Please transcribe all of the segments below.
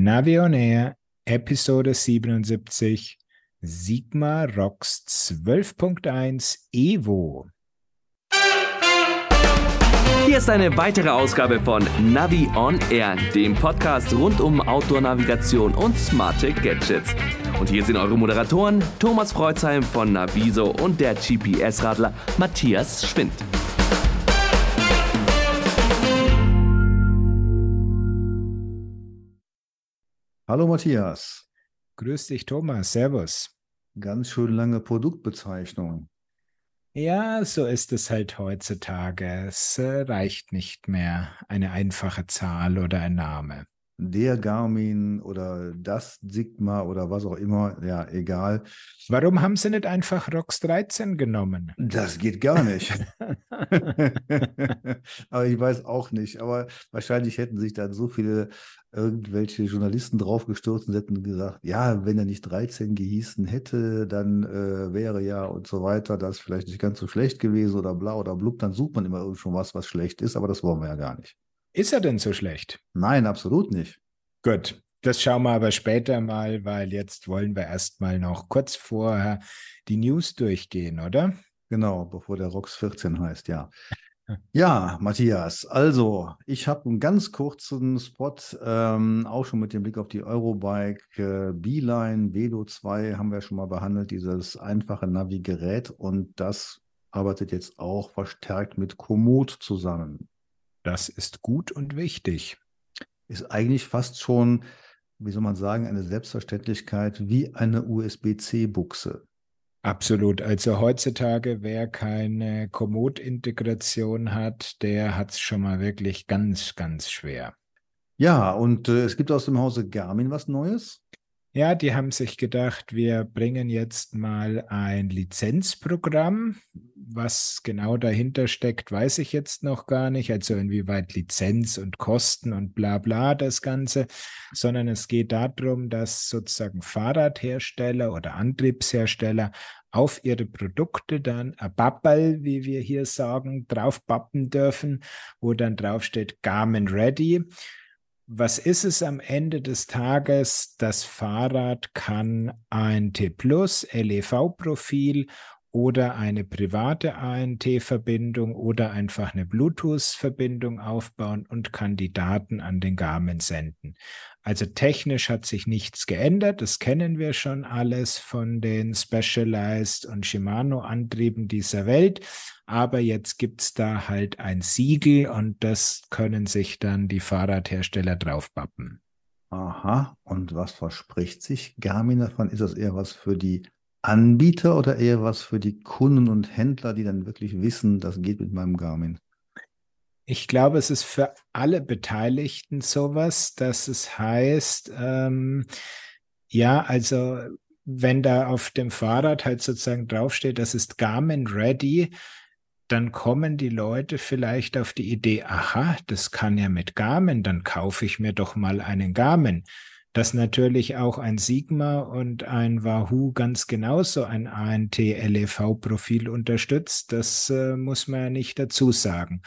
Navi on Air, Episode 77, Sigma Rocks 12.1 Evo. Hier ist eine weitere Ausgabe von Navi on Air, dem Podcast rund um Outdoor-Navigation und smarte Gadgets. Und hier sind eure Moderatoren Thomas Freuzheim von Naviso und der GPS-Radler Matthias Schwind. Hallo Matthias. Grüß dich, Thomas. Servus. Ganz schön lange Produktbezeichnung. Ja, so ist es halt heutzutage. Es äh, reicht nicht mehr eine einfache Zahl oder ein Name der Garmin oder das Sigma oder was auch immer, ja, egal. Warum haben sie nicht einfach ROX 13 genommen? Das geht gar nicht. aber ich weiß auch nicht. Aber wahrscheinlich hätten sich dann so viele irgendwelche Journalisten draufgestürzt und hätten gesagt, ja, wenn er nicht 13 gehießen hätte, dann äh, wäre ja und so weiter das vielleicht nicht ganz so schlecht gewesen oder bla oder blub, dann sucht man immer irgend schon was, was schlecht ist, aber das wollen wir ja gar nicht. Ist er denn so schlecht? Nein, absolut nicht. Gut, das schauen wir aber später mal, weil jetzt wollen wir erstmal noch kurz vorher die News durchgehen, oder? Genau, bevor der ROX 14 heißt, ja. Ja, Matthias, also ich habe einen ganz kurzen Spot, ähm, auch schon mit dem Blick auf die Eurobike. Äh, Beeline Velo 2 haben wir schon mal behandelt, dieses einfache Navi-Gerät und das arbeitet jetzt auch verstärkt mit Komoot zusammen. Das ist gut und wichtig. Ist eigentlich fast schon, wie soll man sagen, eine Selbstverständlichkeit wie eine USB-C-Buchse. Absolut. Also heutzutage, wer keine Komoot-Integration hat, der hat es schon mal wirklich ganz, ganz schwer. Ja, und äh, es gibt aus dem Hause Garmin was Neues. Ja, die haben sich gedacht, wir bringen jetzt mal ein Lizenzprogramm. Was genau dahinter steckt, weiß ich jetzt noch gar nicht. Also inwieweit Lizenz und Kosten und bla bla das Ganze, sondern es geht darum, dass sozusagen Fahrradhersteller oder Antriebshersteller auf ihre Produkte dann ein Babbel, wie wir hier sagen, draufpappen dürfen, wo dann draufsteht Garmin Ready was ist es am Ende des Tages? Das Fahrrad kann ein T Plus LEV-Profil oder eine private ANT-Verbindung oder einfach eine Bluetooth-Verbindung aufbauen und kann die Daten an den Garmin senden. Also technisch hat sich nichts geändert. Das kennen wir schon alles von den Specialized und Shimano-Antrieben dieser Welt. Aber jetzt gibt es da halt ein Siegel und das können sich dann die Fahrradhersteller draufpappen. Aha, und was verspricht sich Garmin davon? Ist das eher was für die Anbieter oder eher was für die Kunden und Händler, die dann wirklich wissen, das geht mit meinem Garmin? Ich glaube, es ist für alle Beteiligten sowas, dass es heißt, ähm, ja, also wenn da auf dem Fahrrad halt sozusagen draufsteht, das ist Garmin Ready, dann kommen die Leute vielleicht auf die Idee, aha, das kann ja mit Garmin, dann kaufe ich mir doch mal einen Garmin. Dass natürlich auch ein Sigma und ein Wahoo ganz genauso ein ANT-LEV-Profil unterstützt, das äh, muss man ja nicht dazu sagen.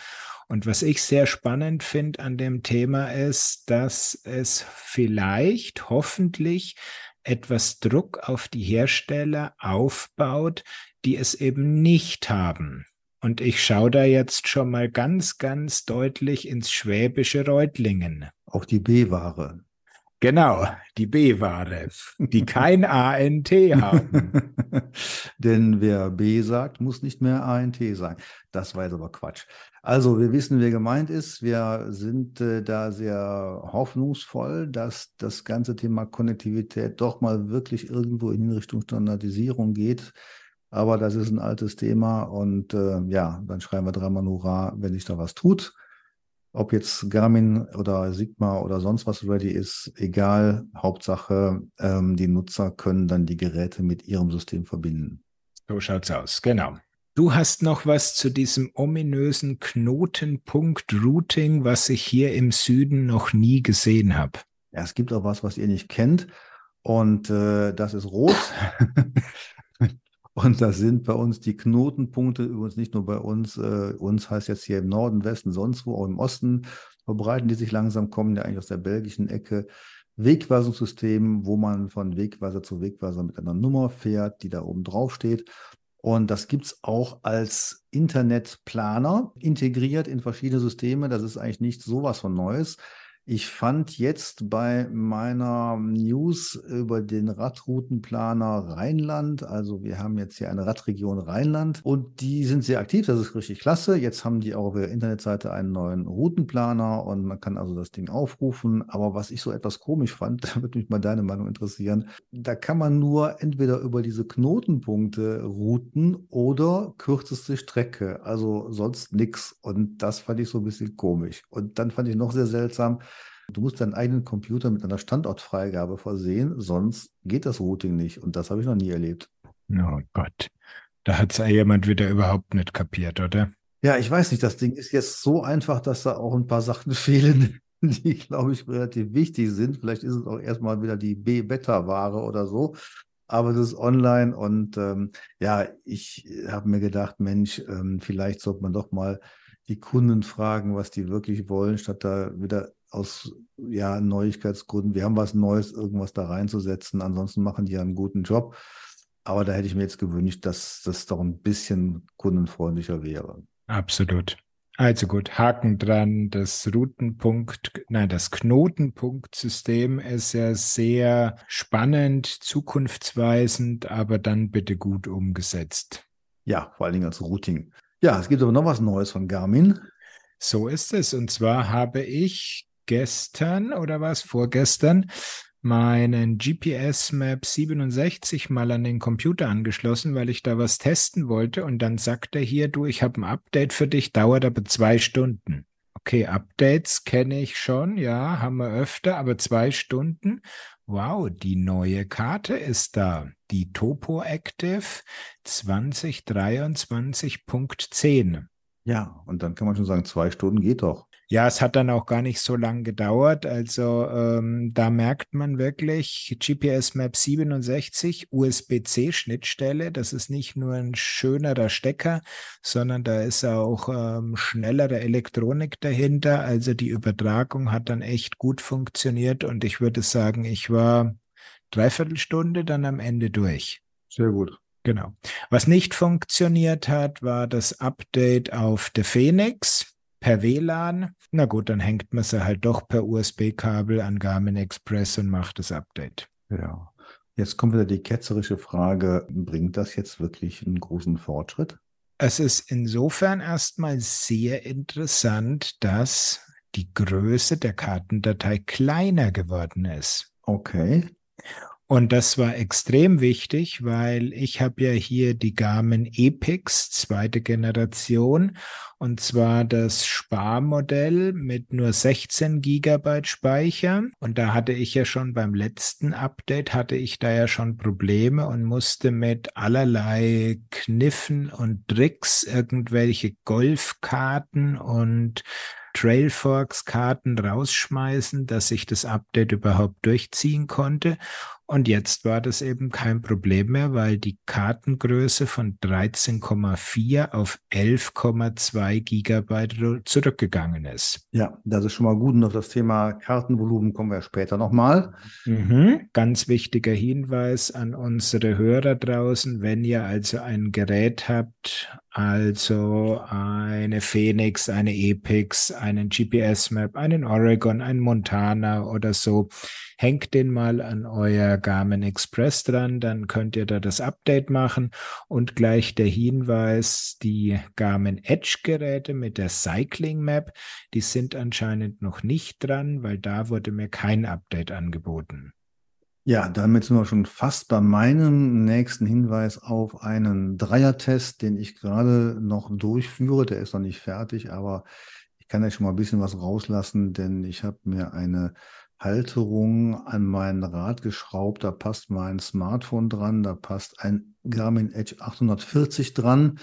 Und was ich sehr spannend finde an dem Thema ist, dass es vielleicht hoffentlich etwas Druck auf die Hersteller aufbaut, die es eben nicht haben. Und ich schaue da jetzt schon mal ganz, ganz deutlich ins schwäbische Reutlingen. Auch die B-Ware. Genau, die B-Ware, die kein ANT haben. Denn wer B sagt, muss nicht mehr ANT sein. Das war jetzt aber Quatsch. Also, wir wissen, wer gemeint ist. Wir sind äh, da sehr hoffnungsvoll, dass das ganze Thema Konnektivität doch mal wirklich irgendwo in Richtung Standardisierung geht. Aber das ist ein altes Thema und äh, ja, dann schreiben wir dreimal Hurra, wenn sich da was tut. Ob jetzt Garmin oder Sigma oder sonst was ready ist, egal. Hauptsache, ähm, die Nutzer können dann die Geräte mit ihrem System verbinden. So schaut's aus, genau. Du hast noch was zu diesem ominösen Knotenpunkt-Routing, was ich hier im Süden noch nie gesehen habe. Ja, es gibt auch was, was ihr nicht kennt. Und äh, das ist rot. Und das sind bei uns die Knotenpunkte, übrigens nicht nur bei uns, äh, uns heißt jetzt hier im Norden, Westen, sonst wo, auch im Osten, verbreiten die sich langsam, kommen ja eigentlich aus der belgischen Ecke. Wegweisungssystem, wo man von Wegweiser zu Wegweiser mit einer Nummer fährt, die da oben drauf steht. Und das gibt es auch als Internetplaner integriert in verschiedene Systeme. Das ist eigentlich nicht sowas von Neues. Ich fand jetzt bei meiner News über den Radroutenplaner Rheinland, also wir haben jetzt hier eine Radregion Rheinland und die sind sehr aktiv, das ist richtig klasse. Jetzt haben die auch auf der Internetseite einen neuen Routenplaner und man kann also das Ding aufrufen. Aber was ich so etwas komisch fand, da würde mich mal deine Meinung interessieren, da kann man nur entweder über diese Knotenpunkte routen oder kürzeste Strecke, also sonst nichts. Und das fand ich so ein bisschen komisch. Und dann fand ich noch sehr seltsam, Du musst deinen eigenen Computer mit einer Standortfreigabe versehen, sonst geht das Routing nicht. Und das habe ich noch nie erlebt. Oh Gott. Da hat es ja jemand wieder überhaupt nicht kapiert, oder? Ja, ich weiß nicht. Das Ding ist jetzt so einfach, dass da auch ein paar Sachen fehlen, die, glaube ich, relativ wichtig sind. Vielleicht ist es auch erstmal wieder die B-Beta-Ware oder so. Aber das ist online und ähm, ja, ich habe mir gedacht, Mensch, ähm, vielleicht sollte man doch mal die Kunden fragen, was die wirklich wollen, statt da wieder aus ja, Neuigkeitsgründen, wir haben was Neues, irgendwas da reinzusetzen. Ansonsten machen die ja einen guten Job. Aber da hätte ich mir jetzt gewünscht, dass das doch ein bisschen kundenfreundlicher wäre. Absolut. Also gut, Haken dran. Das Routenpunkt, nein, das Knotenpunktsystem ist ja sehr spannend, zukunftsweisend, aber dann bitte gut umgesetzt. Ja, vor allen Dingen als Routing. Ja, es gibt aber noch was Neues von Garmin. So ist es. Und zwar habe ich gestern oder was, vorgestern, meinen GPS Map 67 mal an den Computer angeschlossen, weil ich da was testen wollte. Und dann sagt er hier, du, ich habe ein Update für dich, dauert aber zwei Stunden. Okay, Updates kenne ich schon, ja, haben wir öfter, aber zwei Stunden. Wow, die neue Karte ist da. Die Topo Active 2023.10. Ja, und dann kann man schon sagen, zwei Stunden geht doch. Ja, es hat dann auch gar nicht so lange gedauert. Also ähm, da merkt man wirklich GPS Map 67, USB-C-Schnittstelle. Das ist nicht nur ein schönerer Stecker, sondern da ist auch ähm, schnellere Elektronik dahinter. Also die Übertragung hat dann echt gut funktioniert und ich würde sagen, ich war dreiviertel Stunde dann am Ende durch. Sehr gut. Genau. Was nicht funktioniert hat, war das Update auf der Phoenix per WLAN. Na gut, dann hängt man sie halt doch per USB-Kabel an Garmin Express und macht das Update. Ja. Jetzt kommt wieder die ketzerische Frage, bringt das jetzt wirklich einen großen Fortschritt? Es ist insofern erstmal sehr interessant, dass die Größe der Kartendatei kleiner geworden ist. Okay. Und das war extrem wichtig, weil ich habe ja hier die Garmin Epix zweite Generation und zwar das Sparmodell mit nur 16 Gigabyte Speicher. Und da hatte ich ja schon beim letzten Update hatte ich da ja schon Probleme und musste mit allerlei Kniffen und Tricks irgendwelche Golfkarten und Trailforks-Karten rausschmeißen, dass ich das Update überhaupt durchziehen konnte. Und jetzt war das eben kein Problem mehr, weil die Kartengröße von 13,4 auf 11,2 Gigabyte zurückgegangen ist. Ja, das ist schon mal gut. Und auf das Thema Kartenvolumen kommen wir später nochmal. Mhm. Ganz wichtiger Hinweis an unsere Hörer draußen, wenn ihr also ein Gerät habt, also eine Phoenix, eine Epix, einen GPS-Map, einen Oregon, einen Montana oder so, hängt den mal an euer Garmin Express dran, dann könnt ihr da das Update machen und gleich der Hinweis, die Garmin Edge Geräte mit der Cycling Map, die sind anscheinend noch nicht dran, weil da wurde mir kein Update angeboten. Ja, damit sind wir schon fast bei meinem nächsten Hinweis auf einen Dreier-Test, den ich gerade noch durchführe. Der ist noch nicht fertig, aber ich kann ja schon mal ein bisschen was rauslassen, denn ich habe mir eine Halterung an mein Rad geschraubt. Da passt mein Smartphone dran, da passt ein Garmin Edge 840 dran,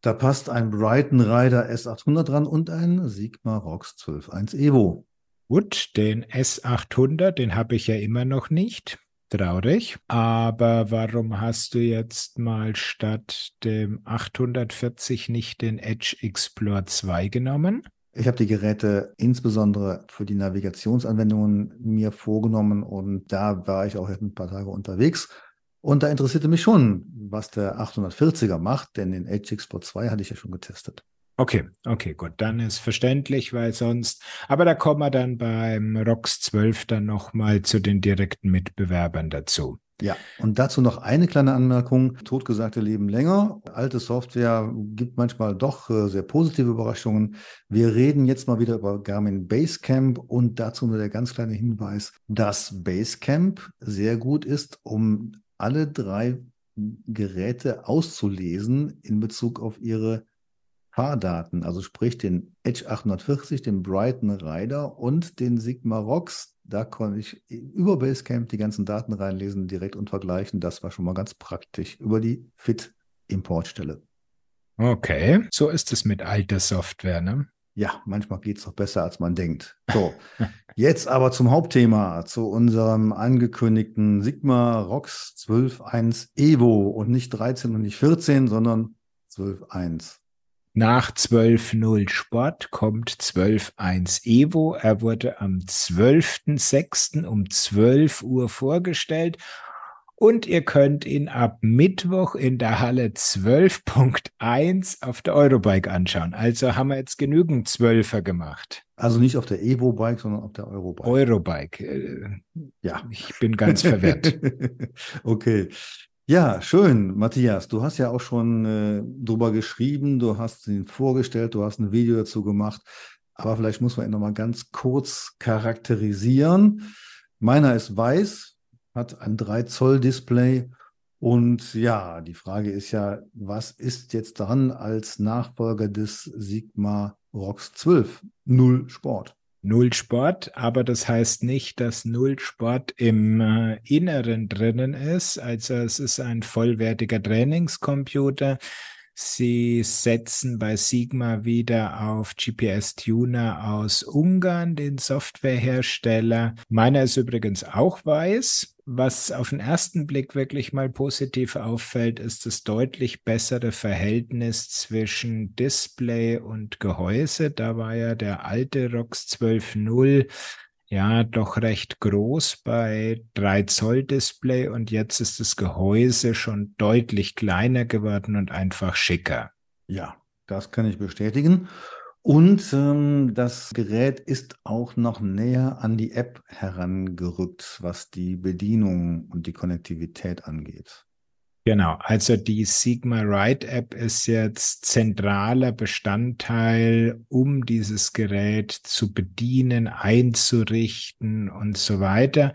da passt ein Brighton Rider S800 dran und ein Sigma Rox 12.1 Evo. Gut, den S800, den habe ich ja immer noch nicht. Traurig. Aber warum hast du jetzt mal statt dem 840 nicht den Edge Explorer 2 genommen? Ich habe die Geräte insbesondere für die Navigationsanwendungen mir vorgenommen und da war ich auch jetzt ein paar Tage unterwegs. Und da interessierte mich schon, was der 840er macht, denn den HX Sport 2 hatte ich ja schon getestet. Okay, okay, gut, dann ist verständlich, weil sonst, aber da kommen wir dann beim ROX 12 dann nochmal zu den direkten Mitbewerbern dazu. Ja, und dazu noch eine kleine Anmerkung. Totgesagte leben länger. Alte Software gibt manchmal doch äh, sehr positive Überraschungen. Wir reden jetzt mal wieder über Garmin Basecamp und dazu nur der ganz kleine Hinweis, dass Basecamp sehr gut ist, um alle drei Geräte auszulesen in Bezug auf ihre Fahrdaten, also sprich den Edge 840, den Brighton Rider und den Sigma Rocks. Da konnte ich über Basecamp die ganzen Daten reinlesen, direkt und vergleichen. Das war schon mal ganz praktisch über die Fit-Importstelle. Okay, so ist es mit alter Software, ne? Ja, manchmal geht es doch besser, als man denkt. So, jetzt aber zum Hauptthema, zu unserem angekündigten Sigma Rocks 12.1 Evo und nicht 13 und nicht 14, sondern 12.1. Nach 12.0 Sport kommt 12.1 Evo. Er wurde am 12.06. um 12 Uhr vorgestellt und ihr könnt ihn ab Mittwoch in der Halle 12.1 auf der Eurobike anschauen. Also haben wir jetzt genügend Zwölfer gemacht. Also nicht auf der Evo-Bike, sondern auf der Eurobike. Eurobike. Äh, ja. Ich bin ganz verwirrt. okay. Ja, schön, Matthias. Du hast ja auch schon äh, drüber geschrieben, du hast ihn vorgestellt, du hast ein Video dazu gemacht. Aber vielleicht muss man ihn nochmal ganz kurz charakterisieren. Meiner ist weiß, hat ein 3 Zoll Display. Und ja, die Frage ist ja, was ist jetzt dran als Nachfolger des Sigma Rocks 12? Null Sport. Null Sport, aber das heißt nicht, dass Null Sport im äh, Inneren drinnen ist. Also es ist ein vollwertiger Trainingscomputer. Sie setzen bei Sigma wieder auf GPS-Tuner aus Ungarn, den Softwarehersteller. Meiner ist übrigens auch weiß. Was auf den ersten Blick wirklich mal positiv auffällt, ist das deutlich bessere Verhältnis zwischen Display und Gehäuse. Da war ja der alte ROX 12.0 ja doch recht groß bei 3 Zoll Display und jetzt ist das Gehäuse schon deutlich kleiner geworden und einfach schicker. Ja, das kann ich bestätigen. Und ähm, das Gerät ist auch noch näher an die App herangerückt, was die Bedienung und die Konnektivität angeht. Genau, also die Sigma Ride App ist jetzt zentraler Bestandteil, um dieses Gerät zu bedienen, einzurichten und so weiter.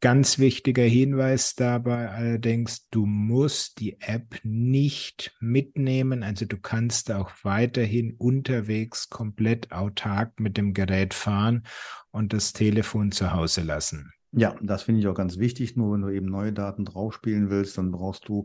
Ganz wichtiger Hinweis dabei allerdings, du musst die App nicht mitnehmen. Also du kannst auch weiterhin unterwegs komplett autark mit dem Gerät fahren und das Telefon zu Hause lassen. Ja, das finde ich auch ganz wichtig. Nur wenn du eben neue Daten draufspielen willst, dann brauchst du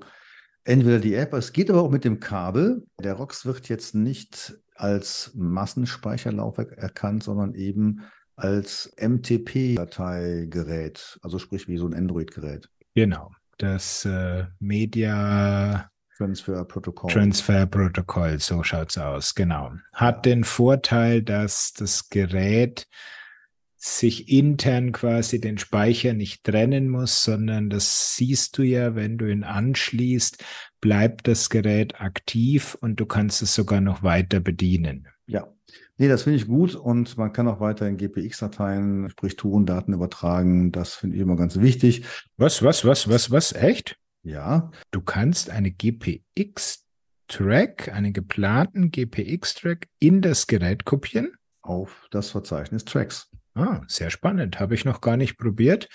entweder die App. Es geht aber auch mit dem Kabel. Der ROX wird jetzt nicht als Massenspeicherlaufwerk erkannt, sondern eben als MTP-Dateigerät, also sprich wie so ein Android-Gerät. Genau, das äh, Media Transfer Protocol. Transfer Protocol, so schaut's aus, genau. Hat den Vorteil, dass das Gerät sich intern quasi den Speicher nicht trennen muss, sondern das siehst du ja, wenn du ihn anschließt, bleibt das Gerät aktiv und du kannst es sogar noch weiter bedienen. Ja, Nee, das finde ich gut und man kann auch weiterhin GPX-Dateien, sprich Tourendaten übertragen. Das finde ich immer ganz wichtig. Was, was, was, was, was? Echt? Ja. Du kannst eine GPX-Track, einen geplanten GPX-Track in das Gerät kopieren? Auf das Verzeichnis Tracks. Ah, sehr spannend. Habe ich noch gar nicht probiert.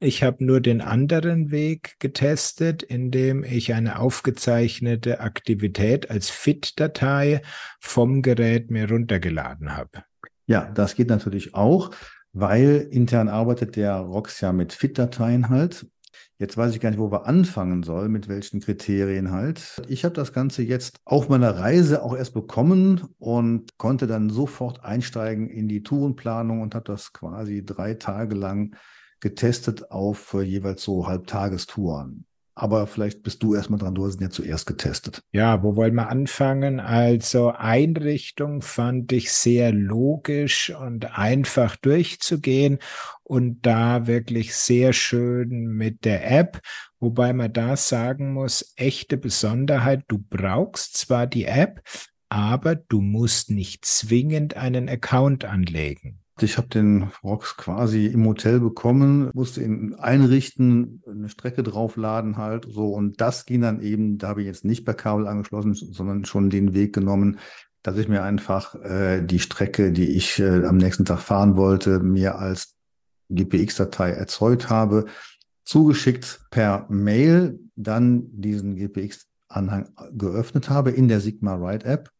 Ich habe nur den anderen Weg getestet, indem ich eine aufgezeichnete Aktivität als FIT-Datei vom Gerät mir runtergeladen habe. Ja, das geht natürlich auch, weil intern arbeitet der ROX ja mit FIT-Dateien halt. Jetzt weiß ich gar nicht, wo wir anfangen sollen, mit welchen Kriterien halt. Ich habe das Ganze jetzt auf meiner Reise auch erst bekommen und konnte dann sofort einsteigen in die Tourenplanung und habe das quasi drei Tage lang getestet auf äh, jeweils so Halbtagestouren. Aber vielleicht bist du erstmal dran, du hast ihn ja zuerst getestet. Ja, wo wollen wir anfangen? Also Einrichtung fand ich sehr logisch und einfach durchzugehen und da wirklich sehr schön mit der App. Wobei man da sagen muss, echte Besonderheit, du brauchst zwar die App, aber du musst nicht zwingend einen Account anlegen. Ich habe den Rox quasi im Hotel bekommen, musste ihn einrichten, eine Strecke draufladen halt so und das ging dann eben, da habe ich jetzt nicht per Kabel angeschlossen, sondern schon den Weg genommen, dass ich mir einfach äh, die Strecke, die ich äh, am nächsten Tag fahren wollte, mir als GPX-Datei erzeugt habe, zugeschickt per Mail, dann diesen GPX-Anhang geöffnet habe in der Sigma Ride App.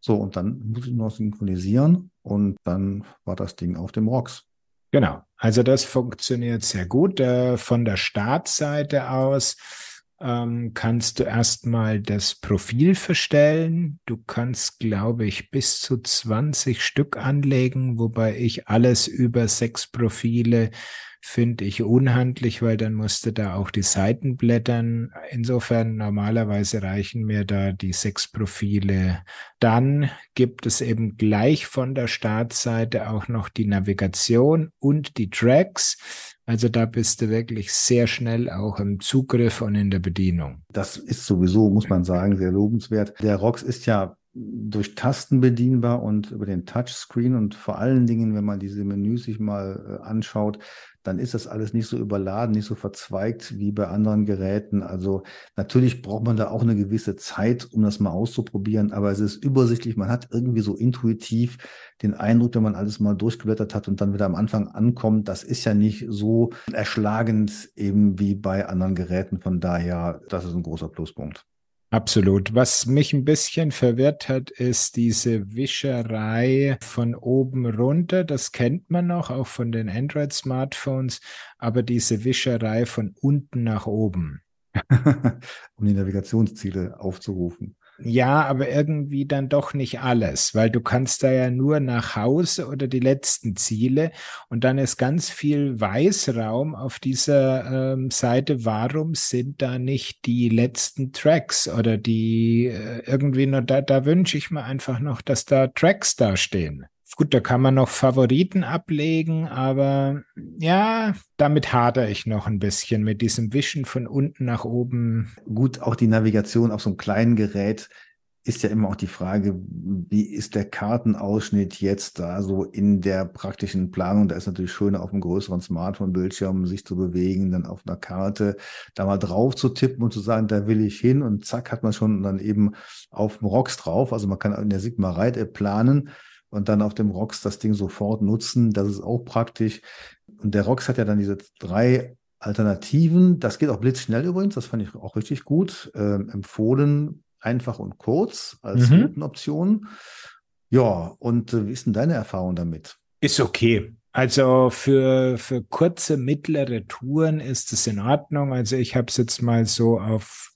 So, und dann muss ich noch synchronisieren und dann war das Ding auf dem ROX. Genau, also das funktioniert sehr gut. Äh, von der Startseite aus ähm, kannst du erstmal das Profil verstellen. Du kannst, glaube ich, bis zu 20 Stück anlegen, wobei ich alles über sechs Profile finde ich unhandlich, weil dann musste da auch die Seiten blättern. Insofern normalerweise reichen mir da die sechs Profile. Dann gibt es eben gleich von der Startseite auch noch die Navigation und die Tracks. Also da bist du wirklich sehr schnell auch im Zugriff und in der Bedienung. Das ist sowieso, muss man sagen, sehr lobenswert. Der ROX ist ja durch Tasten bedienbar und über den Touchscreen und vor allen Dingen, wenn man diese Menüs sich mal äh, anschaut, dann ist das alles nicht so überladen, nicht so verzweigt wie bei anderen Geräten. Also natürlich braucht man da auch eine gewisse Zeit, um das mal auszuprobieren, aber es ist übersichtlich. Man hat irgendwie so intuitiv den Eindruck, wenn man alles mal durchgeblättert hat und dann wieder am Anfang ankommt, das ist ja nicht so erschlagend eben wie bei anderen Geräten. Von daher, das ist ein großer Pluspunkt. Absolut. Was mich ein bisschen verwirrt hat, ist diese Wischerei von oben runter. Das kennt man noch, auch von den Android-Smartphones, aber diese Wischerei von unten nach oben. um die Navigationsziele aufzurufen. Ja, aber irgendwie dann doch nicht alles, weil du kannst da ja nur nach Hause oder die letzten Ziele und dann ist ganz viel Weißraum auf dieser ähm, Seite. Warum sind da nicht die letzten Tracks oder die äh, irgendwie nur da, da wünsche ich mir einfach noch, dass da Tracks da stehen. Gut, da kann man noch Favoriten ablegen, aber ja, damit hadere ich noch ein bisschen mit diesem Wischen von unten nach oben. Gut, auch die Navigation auf so einem kleinen Gerät ist ja immer auch die Frage, wie ist der Kartenausschnitt jetzt da so in der praktischen Planung? Da ist natürlich schöner auf einem größeren Smartphone-Bildschirm sich zu bewegen, dann auf einer Karte da mal drauf zu tippen und zu sagen, da will ich hin und zack hat man schon dann eben auf dem ROX drauf. Also man kann in der Sigma Ride App planen und dann auf dem ROX das Ding sofort nutzen. Das ist auch praktisch. Und der ROX hat ja dann diese drei Alternativen. Das geht auch blitzschnell übrigens. Das fand ich auch richtig gut. Ähm, empfohlen einfach und kurz als mhm. Routenoption. Ja, und äh, wie ist denn deine Erfahrung damit? Ist okay. Also für, für kurze, mittlere Touren ist es in Ordnung. Also ich habe es jetzt mal so auf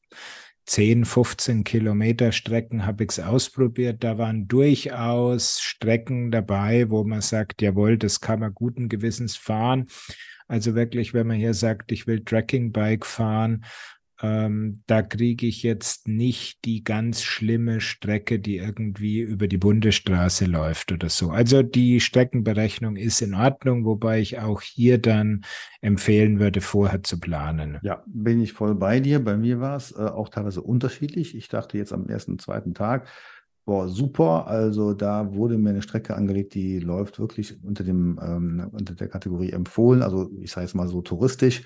10, 15 Kilometer Strecken habe ich es ausprobiert. Da waren durchaus Strecken dabei, wo man sagt, jawohl, das kann man guten Gewissens fahren. Also wirklich, wenn man hier sagt, ich will Tracking-Bike fahren, ähm, da kriege ich jetzt nicht die ganz schlimme Strecke, die irgendwie über die Bundesstraße läuft oder so. Also die Streckenberechnung ist in Ordnung, wobei ich auch hier dann empfehlen würde, vorher zu planen. Ja, bin ich voll bei dir. Bei mir war es äh, auch teilweise unterschiedlich. Ich dachte jetzt am ersten, zweiten Tag, boah, super. Also da wurde mir eine Strecke angelegt, die läuft wirklich unter dem ähm, unter der Kategorie empfohlen. Also ich sage es mal so touristisch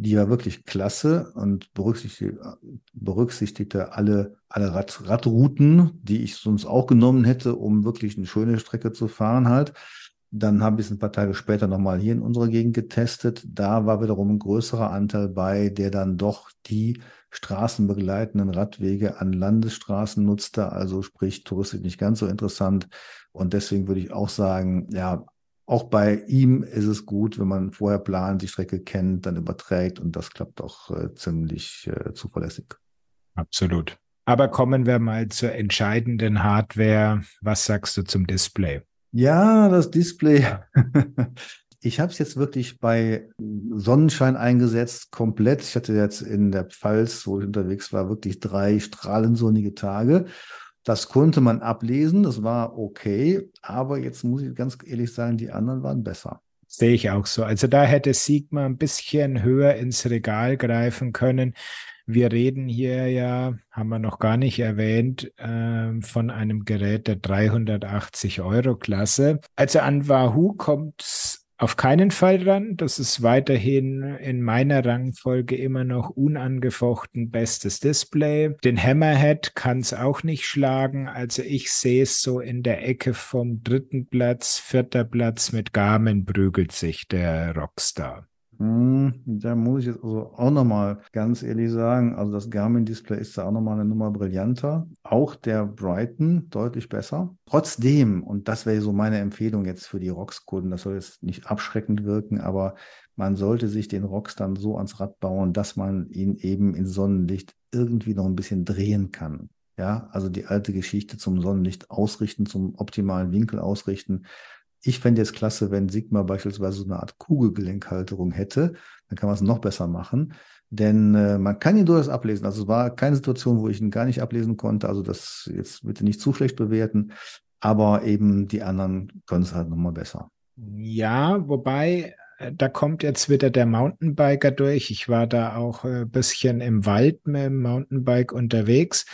die war wirklich klasse und berücksichtigte, berücksichtigte alle, alle Rad, Radrouten, die ich sonst auch genommen hätte, um wirklich eine schöne Strecke zu fahren halt. Dann habe ich es ein paar Tage später nochmal hier in unserer Gegend getestet. Da war wiederum ein größerer Anteil bei, der dann doch die straßenbegleitenden Radwege an Landesstraßen nutzte, also sprich touristisch nicht ganz so interessant. Und deswegen würde ich auch sagen, ja, auch bei ihm ist es gut, wenn man vorher plant, die Strecke kennt, dann überträgt und das klappt auch äh, ziemlich äh, zuverlässig. Absolut. Aber kommen wir mal zur entscheidenden Hardware. Was sagst du zum Display? Ja, das Display Ich habe es jetzt wirklich bei Sonnenschein eingesetzt, komplett. Ich hatte jetzt in der Pfalz, wo ich unterwegs war, wirklich drei strahlensonnige Tage. Das konnte man ablesen, das war okay, aber jetzt muss ich ganz ehrlich sagen, die anderen waren besser. Sehe ich auch so. Also da hätte Sigma ein bisschen höher ins Regal greifen können. Wir reden hier ja, haben wir noch gar nicht erwähnt, äh, von einem Gerät der 380 Euro Klasse. Also an Wahoo kommt auf keinen Fall dran. Das ist weiterhin in meiner Rangfolge immer noch unangefochten bestes Display. Den Hammerhead kann es auch nicht schlagen. Also ich sehe es so in der Ecke vom dritten Platz, vierter Platz mit Garmin prügelt sich der Rockstar. Hm, da muss ich jetzt also auch nochmal ganz ehrlich sagen, also das Garmin-Display ist da auch nochmal eine Nummer brillanter. Auch der Brighton deutlich besser. Trotzdem, und das wäre so meine Empfehlung jetzt für die ROX-Kunden, das soll jetzt nicht abschreckend wirken, aber man sollte sich den ROX dann so ans Rad bauen, dass man ihn eben in Sonnenlicht irgendwie noch ein bisschen drehen kann. Ja, also die alte Geschichte zum Sonnenlicht ausrichten, zum optimalen Winkel ausrichten. Ich fände es klasse, wenn Sigma beispielsweise so eine Art Kugelgelenkhalterung hätte. Dann kann man es noch besser machen. Denn äh, man kann ihn durchaus ablesen. Also es war keine Situation, wo ich ihn gar nicht ablesen konnte. Also das jetzt bitte nicht zu schlecht bewerten. Aber eben die anderen können es halt nochmal besser. Ja, wobei äh, da kommt jetzt wieder der Mountainbiker durch. Ich war da auch ein äh, bisschen im Wald mit dem Mountainbike unterwegs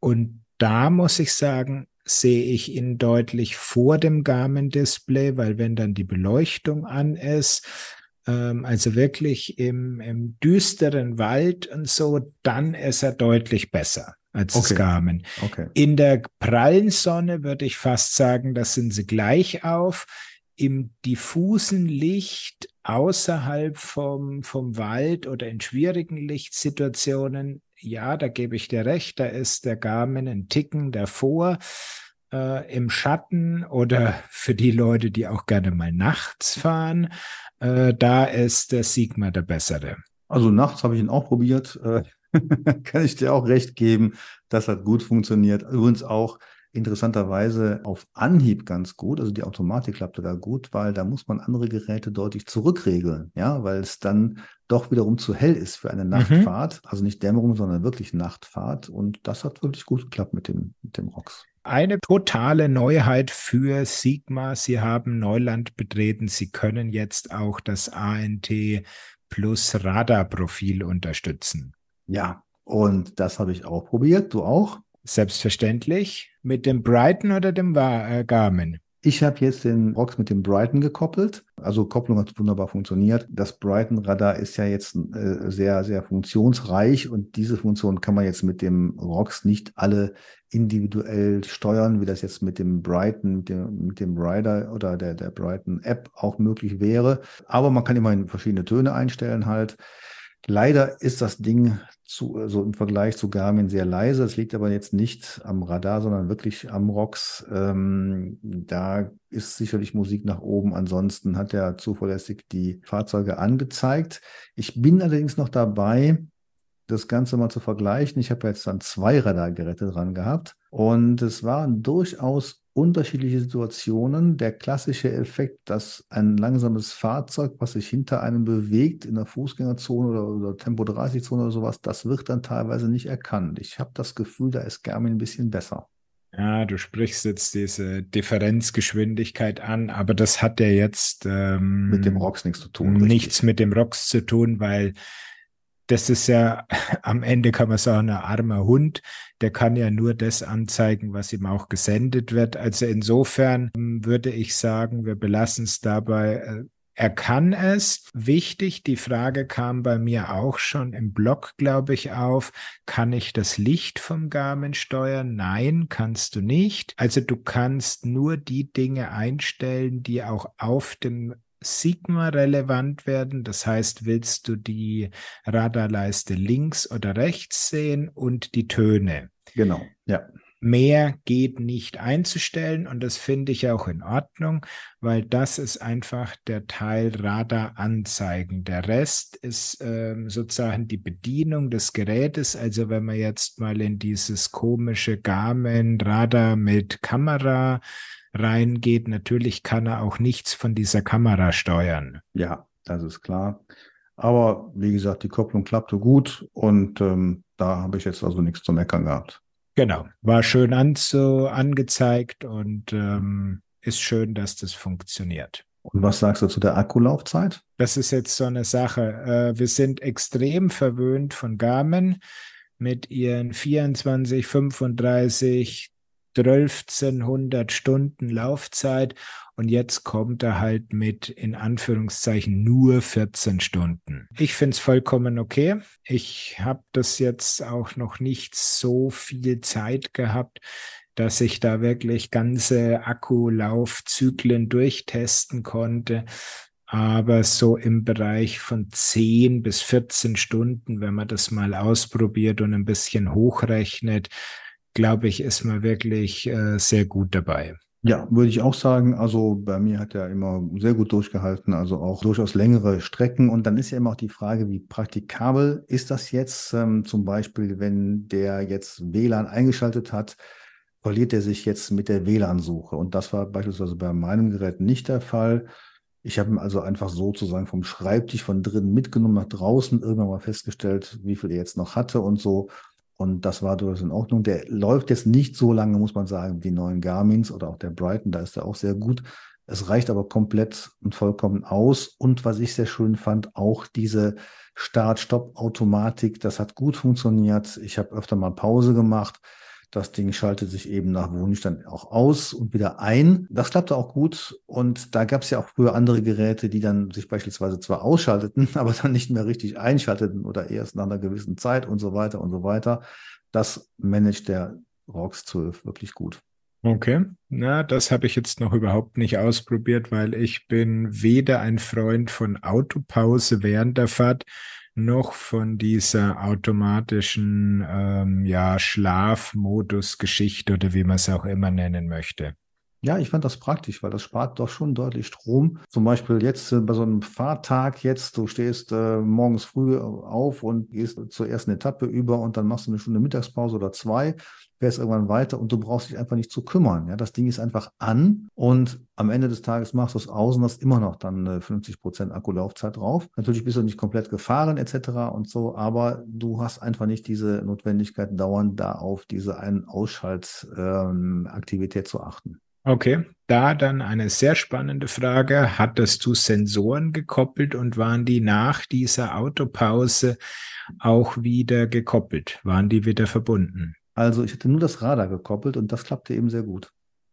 und da muss ich sagen, sehe ich ihn deutlich vor dem Garmin-Display, weil wenn dann die Beleuchtung an ist, ähm, also wirklich im, im düsteren Wald und so, dann ist er deutlich besser als okay. das Garmin. Okay. In der prallen Sonne würde ich fast sagen, das sind sie gleich auf. Im diffusen Licht außerhalb vom, vom Wald oder in schwierigen Lichtsituationen ja, da gebe ich dir recht, da ist der Garmin ein Ticken davor äh, im Schatten oder für die Leute, die auch gerne mal nachts fahren, äh, da ist der Sigma der bessere. Also nachts habe ich ihn auch probiert. Äh, kann ich dir auch recht geben. Das hat gut funktioniert. Übrigens auch interessanterweise auf Anhieb ganz gut. Also die Automatik klappte da gut, weil da muss man andere Geräte deutlich zurückregeln, ja, weil es dann doch wiederum zu hell ist für eine mhm. Nachtfahrt. Mhm. Also nicht Dämmerung, sondern wirklich Nachtfahrt. Und das hat wirklich gut geklappt mit dem, mit dem ROX. Eine totale Neuheit für Sigma. Sie haben Neuland betreten. Sie können jetzt auch das ANT Plus Radarprofil unterstützen. Ja, und das habe ich auch probiert. Du auch? Selbstverständlich. Mit dem Brighton oder dem äh, Garmin? Ich habe jetzt den Rox mit dem Brighton gekoppelt. Also Kopplung hat wunderbar funktioniert. Das Brighton-Radar ist ja jetzt äh, sehr, sehr funktionsreich und diese Funktion kann man jetzt mit dem Rox nicht alle individuell steuern, wie das jetzt mit dem Brighton, mit dem, mit dem Rider oder der, der Brighton-App auch möglich wäre. Aber man kann immerhin verschiedene Töne einstellen halt. Leider ist das Ding zu, also im Vergleich zu Garmin sehr leise. Es liegt aber jetzt nicht am Radar, sondern wirklich am ROX. Ähm, da ist sicherlich Musik nach oben. Ansonsten hat er zuverlässig die Fahrzeuge angezeigt. Ich bin allerdings noch dabei, das Ganze mal zu vergleichen. Ich habe jetzt dann zwei Radargeräte dran gehabt und es waren durchaus unterschiedliche Situationen. Der klassische Effekt, dass ein langsames Fahrzeug, was sich hinter einem bewegt, in der Fußgängerzone oder, oder Tempo 30-Zone oder sowas, das wird dann teilweise nicht erkannt. Ich habe das Gefühl, da ist Garmin ein bisschen besser. Ja, du sprichst jetzt diese Differenzgeschwindigkeit an, aber das hat ja jetzt ähm, mit dem ROX nichts zu tun. Nichts richtig. mit dem ROX zu tun, weil das ist ja am Ende kann man sagen, ein armer Hund, der kann ja nur das anzeigen, was ihm auch gesendet wird. Also insofern ähm, würde ich sagen, wir belassen es dabei. Äh, er kann es. Wichtig, die Frage kam bei mir auch schon im Blog, glaube ich, auf. Kann ich das Licht vom Garmin steuern? Nein, kannst du nicht. Also du kannst nur die Dinge einstellen, die auch auf dem Sigma relevant werden. Das heißt, willst du die Radarleiste links oder rechts sehen und die Töne? Genau, ja. Mehr geht nicht einzustellen und das finde ich auch in Ordnung, weil das ist einfach der Teil Radaranzeigen. Der Rest ist ähm, sozusagen die Bedienung des Gerätes. Also wenn man jetzt mal in dieses komische Garmin Radar mit Kamera reingeht, natürlich kann er auch nichts von dieser Kamera steuern. Ja, das ist klar. Aber wie gesagt, die Kopplung klappte gut und ähm, da habe ich jetzt also nichts zu meckern gehabt. Genau, war schön anzu, angezeigt und ähm, ist schön, dass das funktioniert. Und was sagst du zu der Akkulaufzeit? Das ist jetzt so eine Sache. Äh, wir sind extrem verwöhnt von Garmin mit ihren 24, 35, 1200 Stunden Laufzeit und jetzt kommt er halt mit in Anführungszeichen nur 14 Stunden. Ich finde es vollkommen okay. Ich habe das jetzt auch noch nicht so viel Zeit gehabt, dass ich da wirklich ganze Akkulaufzyklen durchtesten konnte. Aber so im Bereich von 10 bis 14 Stunden, wenn man das mal ausprobiert und ein bisschen hochrechnet, glaube ich, ist man wirklich äh, sehr gut dabei. Ja, würde ich auch sagen. Also bei mir hat er immer sehr gut durchgehalten, also auch durchaus längere Strecken. Und dann ist ja immer auch die Frage, wie praktikabel ist das jetzt? Ähm, zum Beispiel, wenn der jetzt WLAN eingeschaltet hat, verliert er sich jetzt mit der WLAN-Suche. Und das war beispielsweise bei meinem Gerät nicht der Fall. Ich habe ihn also einfach sozusagen vom Schreibtisch von drinnen mitgenommen nach draußen, irgendwann mal festgestellt, wie viel er jetzt noch hatte und so. Und das war durchaus in Ordnung. Der läuft jetzt nicht so lange, muss man sagen, wie die neuen Garmins oder auch der Brighton. Da ist er auch sehr gut. Es reicht aber komplett und vollkommen aus. Und was ich sehr schön fand, auch diese Start-Stopp-Automatik, das hat gut funktioniert. Ich habe öfter mal Pause gemacht. Das Ding schaltet sich eben nach Wunsch dann auch aus und wieder ein. Das klappte auch gut. Und da gab es ja auch früher andere Geräte, die dann sich beispielsweise zwar ausschalteten, aber dann nicht mehr richtig einschalteten oder erst nach einer gewissen Zeit und so weiter und so weiter. Das managt der ROX 12 wirklich gut. Okay, na, das habe ich jetzt noch überhaupt nicht ausprobiert, weil ich bin weder ein Freund von Autopause während der Fahrt, noch von dieser automatischen ähm, ja, Schlafmodus-Geschichte oder wie man es auch immer nennen möchte. Ja, ich fand das praktisch, weil das spart doch schon deutlich Strom. Zum Beispiel jetzt äh, bei so einem Fahrtag jetzt, du stehst äh, morgens früh auf und gehst zur ersten Etappe über und dann machst du eine Stunde Mittagspause oder zwei, fährst irgendwann weiter und du brauchst dich einfach nicht zu kümmern. Ja, das Ding ist einfach an und am Ende des Tages machst du es aus und hast immer noch dann 50 Prozent Akkulaufzeit drauf. Natürlich bist du nicht komplett gefahren etc. und so, aber du hast einfach nicht diese Notwendigkeit dauernd da auf diese Ein- Ausschaltaktivität ähm, zu achten. Okay, da dann eine sehr spannende Frage. Hattest du Sensoren gekoppelt und waren die nach dieser Autopause auch wieder gekoppelt? Waren die wieder verbunden? Also ich hatte nur das Radar gekoppelt und das klappte eben sehr gut.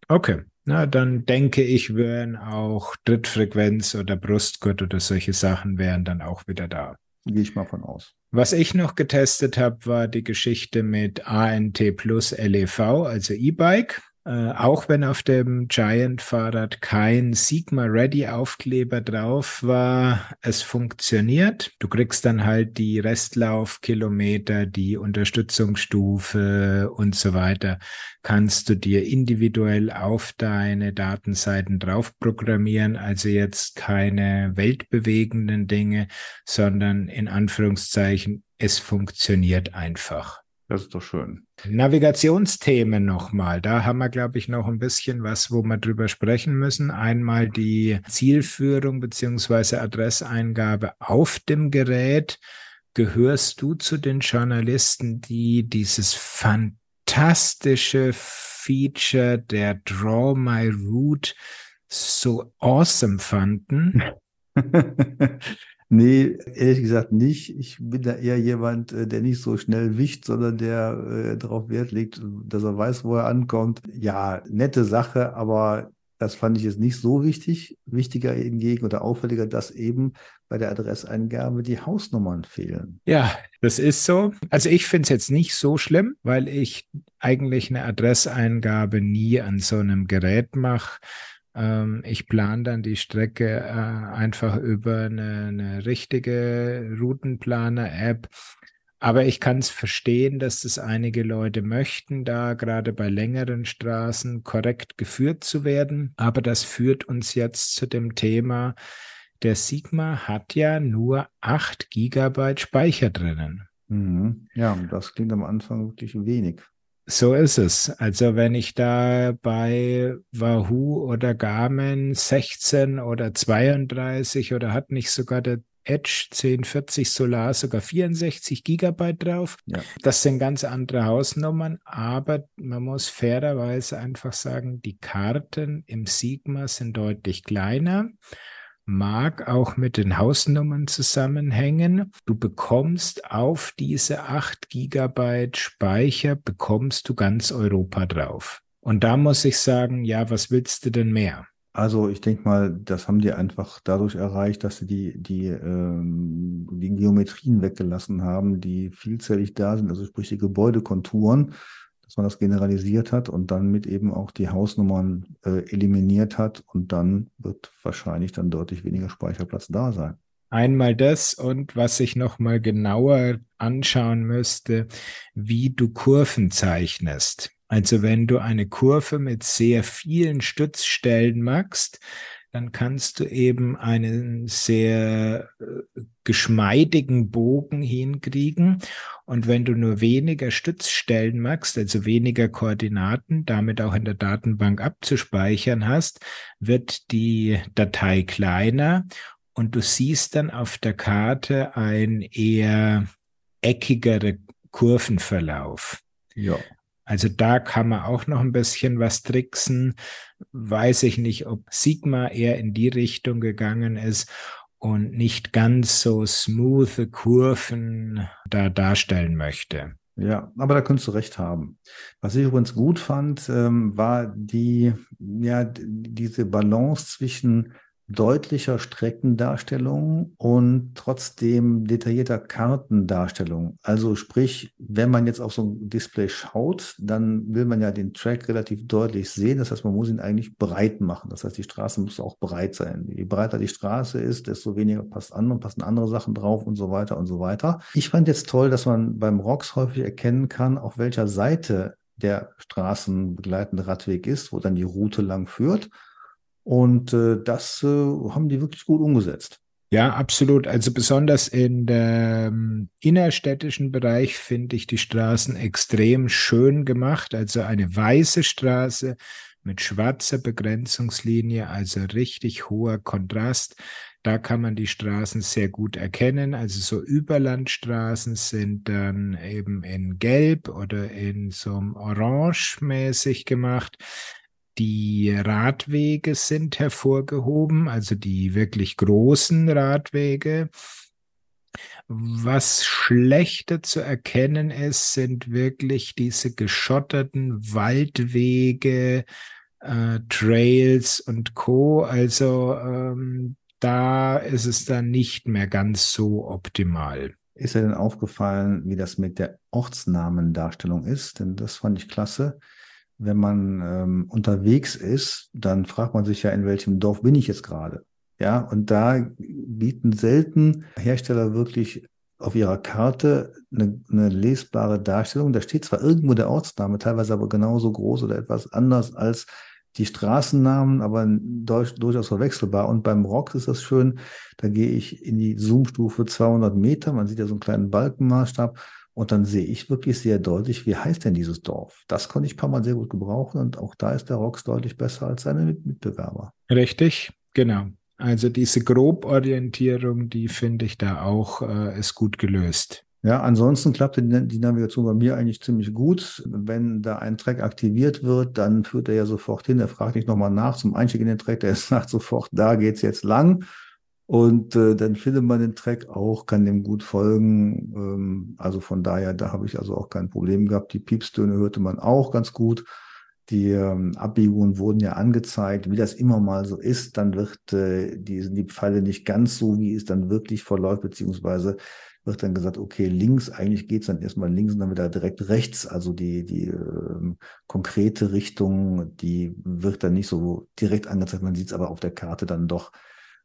Okay, na dann denke ich, wären auch Drittfrequenz oder Brustgurt oder solche Sachen wären dann auch wieder da. Gehe ich mal von aus. Was ich noch getestet habe, war die Geschichte mit ANT plus LEV, also E-Bike. Äh, auch wenn auf dem Giant-Fahrrad kein Sigma-Ready-Aufkleber drauf war, es funktioniert. Du kriegst dann halt die Restlaufkilometer, die Unterstützungsstufe und so weiter, kannst du dir individuell auf deine Datenseiten drauf programmieren. Also jetzt keine weltbewegenden Dinge, sondern in Anführungszeichen, es funktioniert einfach. Das ist doch schön. Navigationsthemen nochmal. Da haben wir, glaube ich, noch ein bisschen was, wo wir drüber sprechen müssen. Einmal die Zielführung beziehungsweise Adresseingabe auf dem Gerät. Gehörst du zu den Journalisten, die dieses fantastische Feature der Draw My Route so awesome fanden? Nee, ehrlich gesagt nicht. Ich bin da eher jemand, äh, der nicht so schnell wischt, sondern der äh, darauf Wert legt, dass er weiß, wo er ankommt. Ja, nette Sache, aber das fand ich jetzt nicht so wichtig. Wichtiger hingegen oder auffälliger, dass eben bei der Adresseingabe die Hausnummern fehlen. Ja, das ist so. Also ich finde es jetzt nicht so schlimm, weil ich eigentlich eine Adresseingabe nie an so einem Gerät mache ähm, ich plane dann die Strecke äh, einfach über eine, eine richtige Routenplaner-App. Aber ich kann es verstehen, dass das einige Leute möchten, da gerade bei längeren Straßen korrekt geführt zu werden. Aber das führt uns jetzt zu dem Thema, der Sigma hat ja nur 8 Gigabyte Speicher drinnen. Mhm. Ja, das klingt am Anfang wirklich wenig. So ist es. Also wenn ich da bei Wahoo oder Garmin 16 oder 32 oder hat nicht sogar der Edge 1040 Solar sogar 64 Gigabyte drauf. Ja. Das sind ganz andere Hausnummern, aber man muss fairerweise einfach sagen, die Karten im Sigma sind deutlich kleiner mag auch mit den Hausnummern zusammenhängen. Du bekommst auf diese 8 Gigabyte Speicher, bekommst du ganz Europa drauf. Und da muss ich sagen, ja, was willst du denn mehr? Also ich denke mal, das haben die einfach dadurch erreicht, dass sie die, die, ähm, die Geometrien weggelassen haben, die vielzählig da sind, also sprich die Gebäudekonturen dass man das generalisiert hat und dann mit eben auch die Hausnummern äh, eliminiert hat und dann wird wahrscheinlich dann deutlich weniger Speicherplatz da sein. Einmal das und was ich noch mal genauer anschauen müsste, wie du Kurven zeichnest. Also wenn du eine Kurve mit sehr vielen Stützstellen machst, dann kannst du eben einen sehr äh, geschmeidigen Bogen hinkriegen. Und wenn du nur weniger Stützstellen machst, also weniger Koordinaten, damit auch in der Datenbank abzuspeichern hast, wird die Datei kleiner und du siehst dann auf der Karte ein eher eckigere Kurvenverlauf. Ja. Also da kann man auch noch ein bisschen was tricksen. Weiß ich nicht, ob Sigma eher in die Richtung gegangen ist und nicht ganz so smooth Kurven da darstellen möchte. Ja, aber da könntest du recht haben. Was ich übrigens gut fand, ähm, war die, ja, diese Balance zwischen deutlicher Streckendarstellung und trotzdem detaillierter Kartendarstellung. Also sprich, wenn man jetzt auf so ein Display schaut, dann will man ja den Track relativ deutlich sehen. Das heißt, man muss ihn eigentlich breit machen. Das heißt, die Straße muss auch breit sein. Je breiter die Straße ist, desto weniger passt an und passen andere Sachen drauf und so weiter und so weiter. Ich fand jetzt toll, dass man beim ROX häufig erkennen kann, auf welcher Seite der straßenbegleitende Radweg ist, wo dann die Route lang führt. Und äh, das äh, haben die wirklich gut umgesetzt. Ja, absolut. Also besonders in dem innerstädtischen Bereich finde ich die Straßen extrem schön gemacht. Also eine weiße Straße mit schwarzer Begrenzungslinie, also richtig hoher Kontrast. Da kann man die Straßen sehr gut erkennen. Also so Überlandstraßen sind dann eben in Gelb oder in so einem Orange mäßig gemacht. Die Radwege sind hervorgehoben, also die wirklich großen Radwege. Was schlechter zu erkennen ist, sind wirklich diese geschotterten Waldwege, äh, Trails und Co. Also ähm, da ist es dann nicht mehr ganz so optimal. Ist dir denn aufgefallen, wie das mit der Ortsnamendarstellung ist? Denn das fand ich klasse wenn man ähm, unterwegs ist, dann fragt man sich ja, in welchem Dorf bin ich jetzt gerade? Ja, und da bieten selten Hersteller wirklich auf ihrer Karte eine, eine lesbare Darstellung. Da steht zwar irgendwo der Ortsname, teilweise aber genauso groß oder etwas anders als die Straßennamen, aber durch, durchaus verwechselbar. Und beim Rock ist das schön, da gehe ich in die Zoom-Stufe 200 Meter, man sieht ja so einen kleinen Balkenmaßstab und dann sehe ich wirklich sehr deutlich, wie heißt denn dieses Dorf? Das konnte ich ein paar Mal sehr gut gebrauchen und auch da ist der Rox deutlich besser als seine Mitbewerber. Richtig, genau. Also diese Groborientierung, die finde ich da auch, äh, ist gut gelöst. Ja, ansonsten klappte die Navigation bei mir eigentlich ziemlich gut. Wenn da ein Track aktiviert wird, dann führt er ja sofort hin. Er fragt nicht nochmal nach zum Einstieg in den Track. Der sagt sofort, da geht's jetzt lang. Und äh, dann findet man den Track auch, kann dem gut folgen. Ähm, also von daher, da habe ich also auch kein Problem gehabt. Die Piepstöne hörte man auch ganz gut. Die ähm, Abbiegungen wurden ja angezeigt, wie das immer mal so ist. Dann wird äh, die, sind die Pfeile nicht ganz so, wie es dann wirklich verläuft, beziehungsweise wird dann gesagt, okay, links, eigentlich geht's dann erstmal links und dann wieder direkt rechts. Also die, die äh, konkrete Richtung, die wird dann nicht so direkt angezeigt. Man sieht es aber auf der Karte dann doch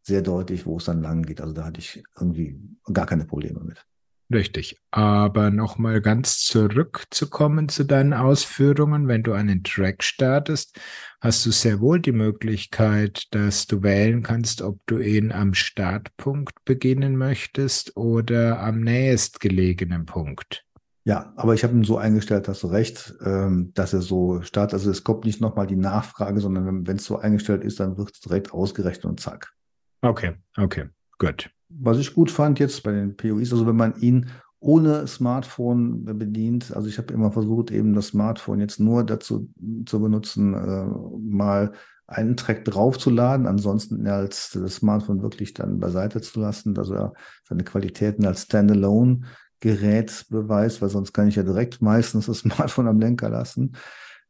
sehr deutlich, wo es dann lang geht. Also da hatte ich irgendwie gar keine Probleme mit. Richtig. Aber nochmal ganz zurückzukommen zu deinen Ausführungen. Wenn du einen Track startest, hast du sehr wohl die Möglichkeit, dass du wählen kannst, ob du ihn am Startpunkt beginnen möchtest oder am nächstgelegenen Punkt. Ja, aber ich habe ihn so eingestellt, hast du recht, ähm, dass er so startet. Also es kommt nicht nochmal die Nachfrage, sondern wenn es so eingestellt ist, dann wird es direkt ausgerechnet und zack. Okay, okay, gut. Was ich gut fand jetzt bei den POIs, also wenn man ihn ohne Smartphone bedient, also ich habe immer versucht, eben das Smartphone jetzt nur dazu zu benutzen, äh, mal einen Track draufzuladen, ansonsten als das Smartphone wirklich dann beiseite zu lassen, also er seine Qualitäten als Standalone Gerät beweist, weil sonst kann ich ja direkt meistens das Smartphone am Lenker lassen.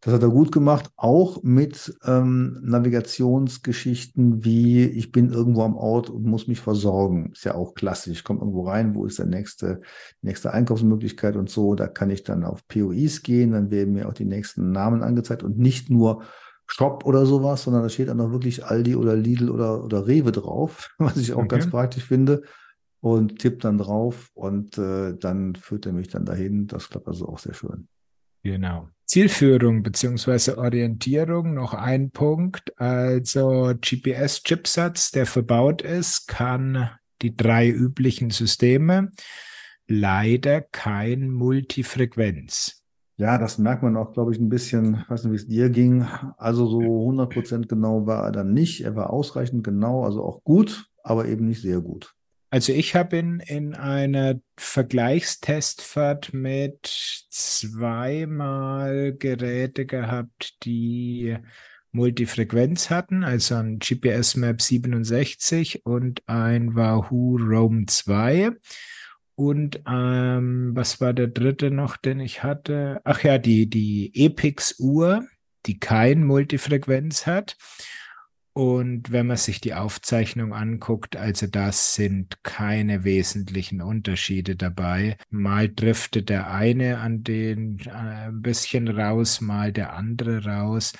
Das hat er gut gemacht, auch mit ähm, Navigationsgeschichten wie ich bin irgendwo am Ort und muss mich versorgen. Ist ja auch klassisch. Ich komme irgendwo rein, wo ist der nächste, nächste Einkaufsmöglichkeit und so. Da kann ich dann auf POIs gehen, dann werden mir auch die nächsten Namen angezeigt und nicht nur Shop oder sowas, sondern da steht dann auch wirklich Aldi oder Lidl oder, oder Rewe drauf, was ich auch okay. ganz praktisch finde und tippe dann drauf und äh, dann führt er mich dann dahin. Das klappt also auch sehr schön. Genau. Zielführung beziehungsweise Orientierung, noch ein Punkt. Also GPS-Chipsatz, der verbaut ist, kann die drei üblichen Systeme, leider kein Multifrequenz. Ja, das merkt man auch, glaube ich, ein bisschen, ich weiß nicht, wie es dir ging. Also so 100% genau war er dann nicht. Er war ausreichend genau, also auch gut, aber eben nicht sehr gut. Also ich habe ihn in einer Vergleichstestfahrt mit zweimal Geräte gehabt, die Multifrequenz hatten, also ein GPS Map 67 und ein Wahoo Roam 2. Und ähm, was war der dritte noch, den ich hatte? Ach ja, die, die Epix Uhr, die kein Multifrequenz hat. Und wenn man sich die Aufzeichnung anguckt, also das sind keine wesentlichen Unterschiede dabei. Mal driftet der eine an den äh, ein bisschen raus, mal der andere raus.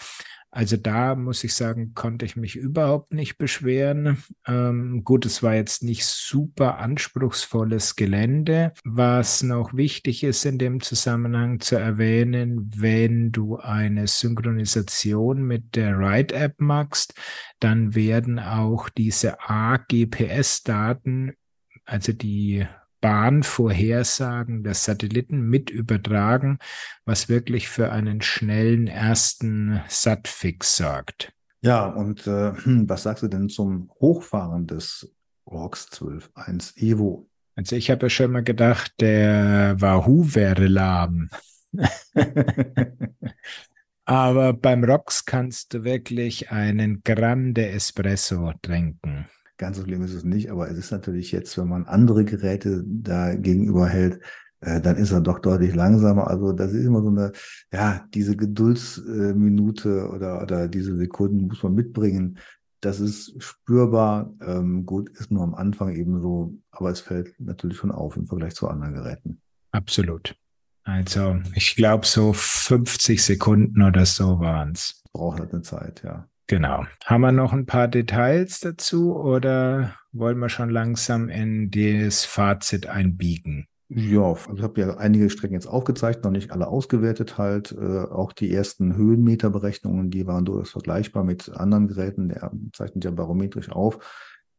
Also da muss ich sagen, konnte ich mich überhaupt nicht beschweren. Ähm, gut, es war jetzt nicht super anspruchsvolles Gelände. Was noch wichtig ist in dem Zusammenhang zu erwähnen, wenn du eine Synchronisation mit der Ride-App machst, dann werden auch diese A-GPS-Daten, also die Bahnvorhersagen der Satelliten mit übertragen, was wirklich für einen schnellen ersten Satfix sorgt. Ja, und äh, was sagst du denn zum Hochfahren des ROX 12.1 Evo? Also ich habe ja schon mal gedacht, der Wahoo wäre lahm. Aber beim ROX kannst du wirklich einen Grande Espresso trinken. Ganz so schlimm ist es nicht, aber es ist natürlich jetzt, wenn man andere Geräte da gegenüber hält, äh, dann ist er doch deutlich langsamer. Also das ist immer so eine, ja, diese Geduldsminute oder, oder diese Sekunden muss man mitbringen. Das ist spürbar. Ähm, gut, ist nur am Anfang eben so, aber es fällt natürlich schon auf im Vergleich zu anderen Geräten. Absolut. Also ich glaube, so 50 Sekunden oder so waren es. Braucht halt eine Zeit, ja. Genau. Haben wir noch ein paar Details dazu oder wollen wir schon langsam in das Fazit einbiegen? Ja, ich habe ja einige Strecken jetzt aufgezeigt, noch nicht alle ausgewertet halt. Äh, auch die ersten Höhenmeterberechnungen, die waren durchaus vergleichbar mit anderen Geräten. Der zeichnet ja barometrisch auf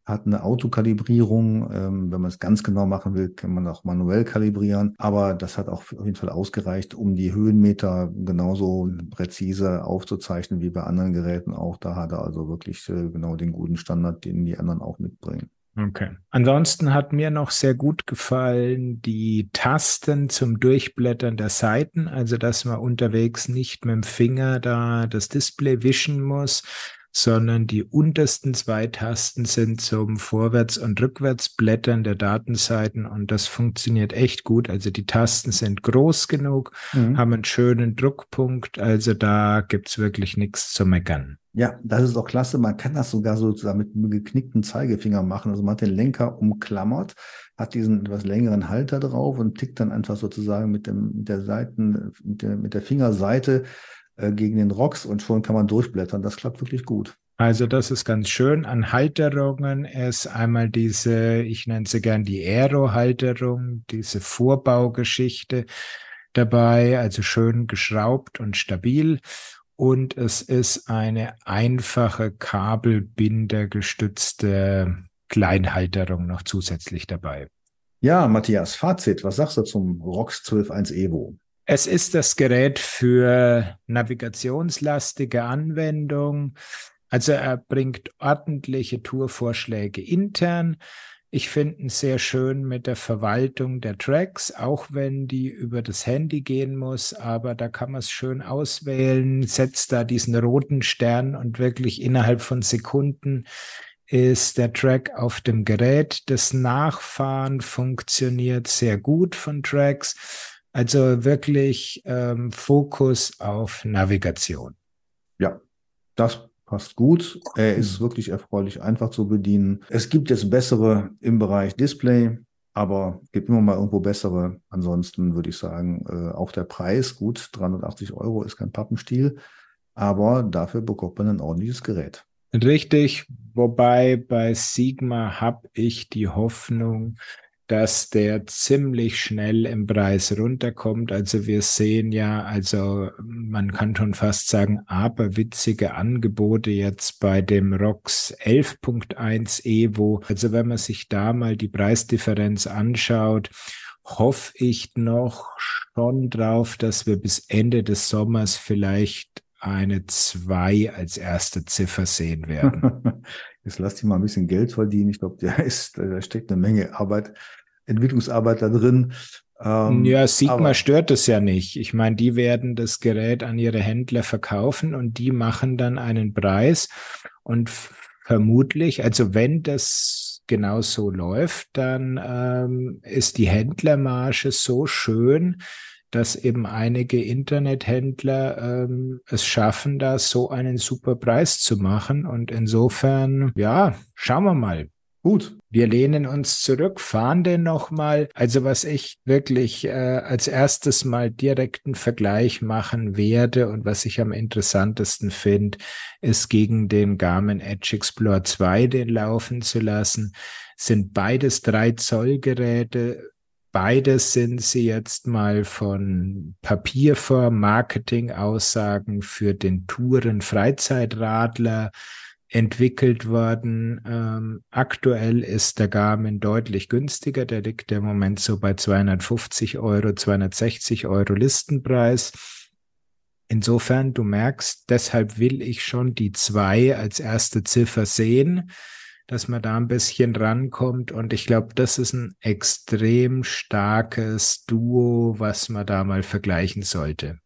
hat eine Autokalibrierung. Ähm, wenn man es ganz genau machen will, kann man auch manuell kalibrieren. Aber das hat auch auf jeden Fall ausgereicht, um die Höhenmeter genauso präzise aufzuzeichnen wie bei anderen Geräten auch. Da hat er also wirklich äh, genau den guten Standard, den die anderen auch mitbringen. Okay. Ansonsten hat mir noch sehr gut gefallen die Tasten zum Durchblättern der Seiten, also dass man unterwegs nicht mit dem Finger da das Display wischen muss, sondern die untersten zwei Tasten sind zum Vorwärts- und Rückwärtsblättern der Datenseiten und das funktioniert echt gut. Also die Tasten sind groß genug, mhm. haben einen schönen Druckpunkt, also da gibt's wirklich nichts zu meckern. Ja, das ist auch klasse. Man kann das sogar sozusagen mit einem geknickten Zeigefinger machen. Also man hat den Lenker umklammert, hat diesen etwas längeren Halter drauf und tickt dann einfach sozusagen mit dem, mit der Seiten, mit der, mit der Fingerseite äh, gegen den Rocks und schon kann man durchblättern. Das klappt wirklich gut. Also das ist ganz schön. An Halterungen ist einmal diese, ich nenne sie gern die Aero-Halterung, diese Vorbaugeschichte dabei, also schön geschraubt und stabil. Und es ist eine einfache kabelbindergestützte Kleinhalterung noch zusätzlich dabei. Ja, Matthias, Fazit, was sagst du zum ROX 12.1 Evo? Es ist das Gerät für navigationslastige Anwendung. Also er bringt ordentliche Tourvorschläge intern. Ich finde ihn sehr schön mit der Verwaltung der Tracks, auch wenn die über das Handy gehen muss, aber da kann man es schön auswählen, setzt da diesen roten Stern und wirklich innerhalb von Sekunden ist der Track auf dem Gerät. Das Nachfahren funktioniert sehr gut von Tracks. Also wirklich ähm, Fokus auf Navigation. Ja, das passt gut. Er ist mhm. wirklich erfreulich einfach zu bedienen. Es gibt jetzt bessere im Bereich Display, aber gibt immer mal irgendwo bessere. Ansonsten würde ich sagen, äh, auch der Preis, gut, 380 Euro ist kein Pappenstiel, aber dafür bekommt man ein ordentliches Gerät. Richtig, wobei bei Sigma habe ich die Hoffnung, dass der ziemlich schnell im Preis runterkommt. Also wir sehen ja, also man kann schon fast sagen, aberwitzige Angebote jetzt bei dem ROX 11.1 Evo. Also wenn man sich da mal die Preisdifferenz anschaut, hoffe ich noch schon drauf, dass wir bis Ende des Sommers vielleicht eine 2 als erste Ziffer sehen werden. Jetzt lass dich mal ein bisschen Geld verdienen. Ich glaube, da, ist, da steckt eine Menge Arbeit, Entwicklungsarbeit da drin. Ähm, ja, Sigma stört es ja nicht. Ich meine, die werden das Gerät an ihre Händler verkaufen und die machen dann einen Preis. Und vermutlich, also wenn das genau so läuft, dann ähm, ist die Händlermarge so schön, dass eben einige Internethändler ähm, es schaffen, da so einen super Preis zu machen. Und insofern, ja, schauen wir mal. Gut. Wir lehnen uns zurück, fahren den nochmal. Also was ich wirklich äh, als erstes mal direkten Vergleich machen werde und was ich am interessantesten finde, ist gegen den Garmin Edge Explorer 2 den laufen zu lassen. Sind beides 3 Zoll Geräte, Beides sind sie jetzt mal von Papierform, Marketing-Aussagen für den Touren-Freizeitradler entwickelt worden. Ähm, aktuell ist der Garmin deutlich günstiger. Der liegt im Moment so bei 250 Euro, 260 Euro Listenpreis. Insofern, du merkst, deshalb will ich schon die zwei als erste Ziffer sehen dass man da ein bisschen rankommt. Und ich glaube, das ist ein extrem starkes Duo, was man da mal vergleichen sollte.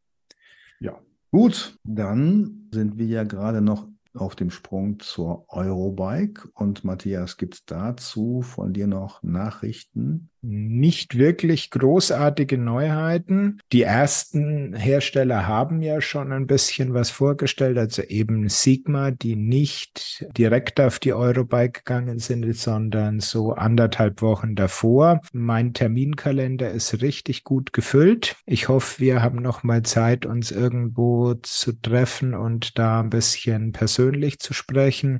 Ja, gut, dann sind wir ja gerade noch auf dem Sprung zur Eurobike. Und Matthias, gibt es dazu von dir noch Nachrichten? Nicht wirklich großartige Neuheiten. Die ersten Hersteller haben ja schon ein bisschen was vorgestellt, also eben Sigma, die nicht direkt auf die Eurobike gegangen sind, sondern so anderthalb Wochen davor. Mein Terminkalender ist richtig gut gefüllt. Ich hoffe, wir haben noch mal Zeit, uns irgendwo zu treffen und da ein bisschen persönlich zu sprechen.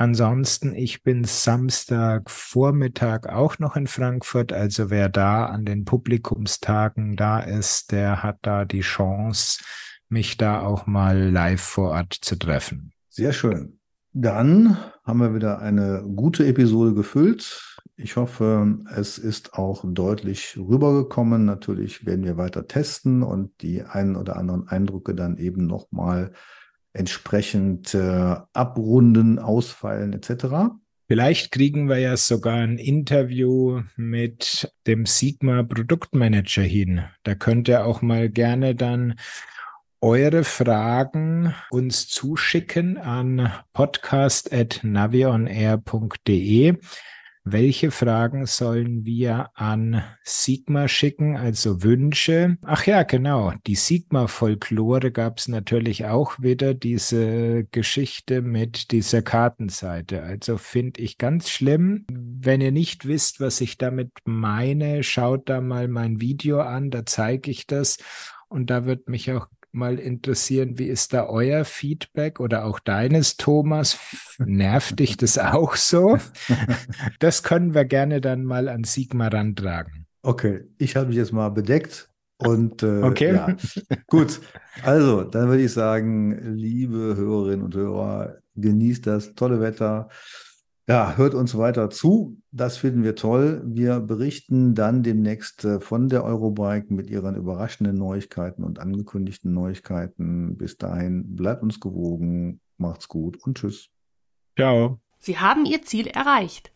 Ansonsten, ich bin Samstag Vormittag auch noch in Frankfurt. Also wer da an den Publikumstagen da ist, der hat da die Chance, mich da auch mal live vor Ort zu treffen. Sehr schön. Dann haben wir wieder eine gute Episode gefüllt. Ich hoffe, es ist auch deutlich rübergekommen. Natürlich werden wir weiter testen und die einen oder anderen Eindrücke dann eben nochmal mal entsprechend äh, abrunden, ausfallen etc. Vielleicht kriegen wir ja sogar ein Interview mit dem Sigma Produktmanager hin. Da könnt ihr auch mal gerne dann eure Fragen uns zuschicken an podcast.navionair.de. Welche Fragen sollen wir an Sigma schicken, also Wünsche? Ach ja, genau, die Sigma-Folklore gab es natürlich auch wieder, diese Geschichte mit dieser Kartenseite. Also finde ich ganz schlimm. Wenn ihr nicht wisst, was ich damit meine, schaut da mal mein Video an, da zeige ich das. Und da wird mich auch mal interessieren, wie ist da euer Feedback oder auch deines, Thomas? Nervt dich das auch so? Das können wir gerne dann mal an Sigmar rantragen. Okay, ich habe mich jetzt mal bedeckt und äh, okay. ja. gut. Also, dann würde ich sagen, liebe Hörerinnen und Hörer, genießt das tolle Wetter. Ja, hört uns weiter zu. Das finden wir toll. Wir berichten dann demnächst äh, von der Eurobike mit ihren überraschenden Neuigkeiten und angekündigten Neuigkeiten. Bis dahin, bleibt uns gewogen, macht's gut und tschüss. Ciao. Sie haben Ihr Ziel erreicht.